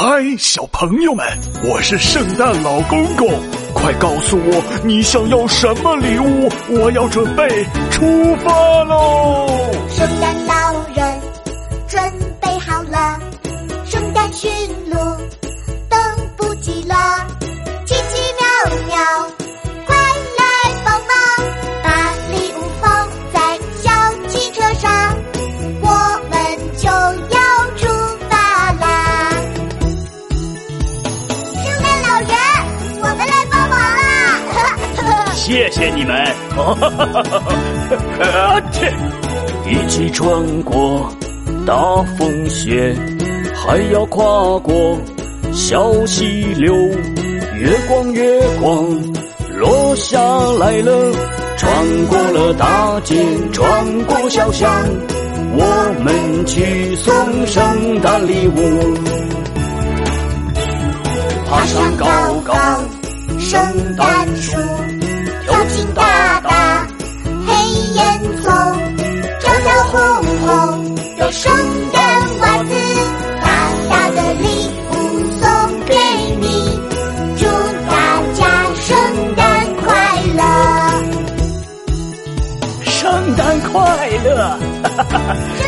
嗨，小朋友们，我是圣诞老公公，快告诉我你想要什么礼物，我要准备出发喽！圣诞老人准备好了，圣诞驯鹿谢谢你们！啊切！一起穿过大风雪，还要跨过小溪流。月光，月光落下来了，穿过了大街，穿过小巷，我们去送圣诞礼物。爬上高高圣诞树，跳进大大黑烟囱，跳跳红红的圣诞袜子，大大的礼物送给你，祝大家圣诞快乐！圣诞快乐！圣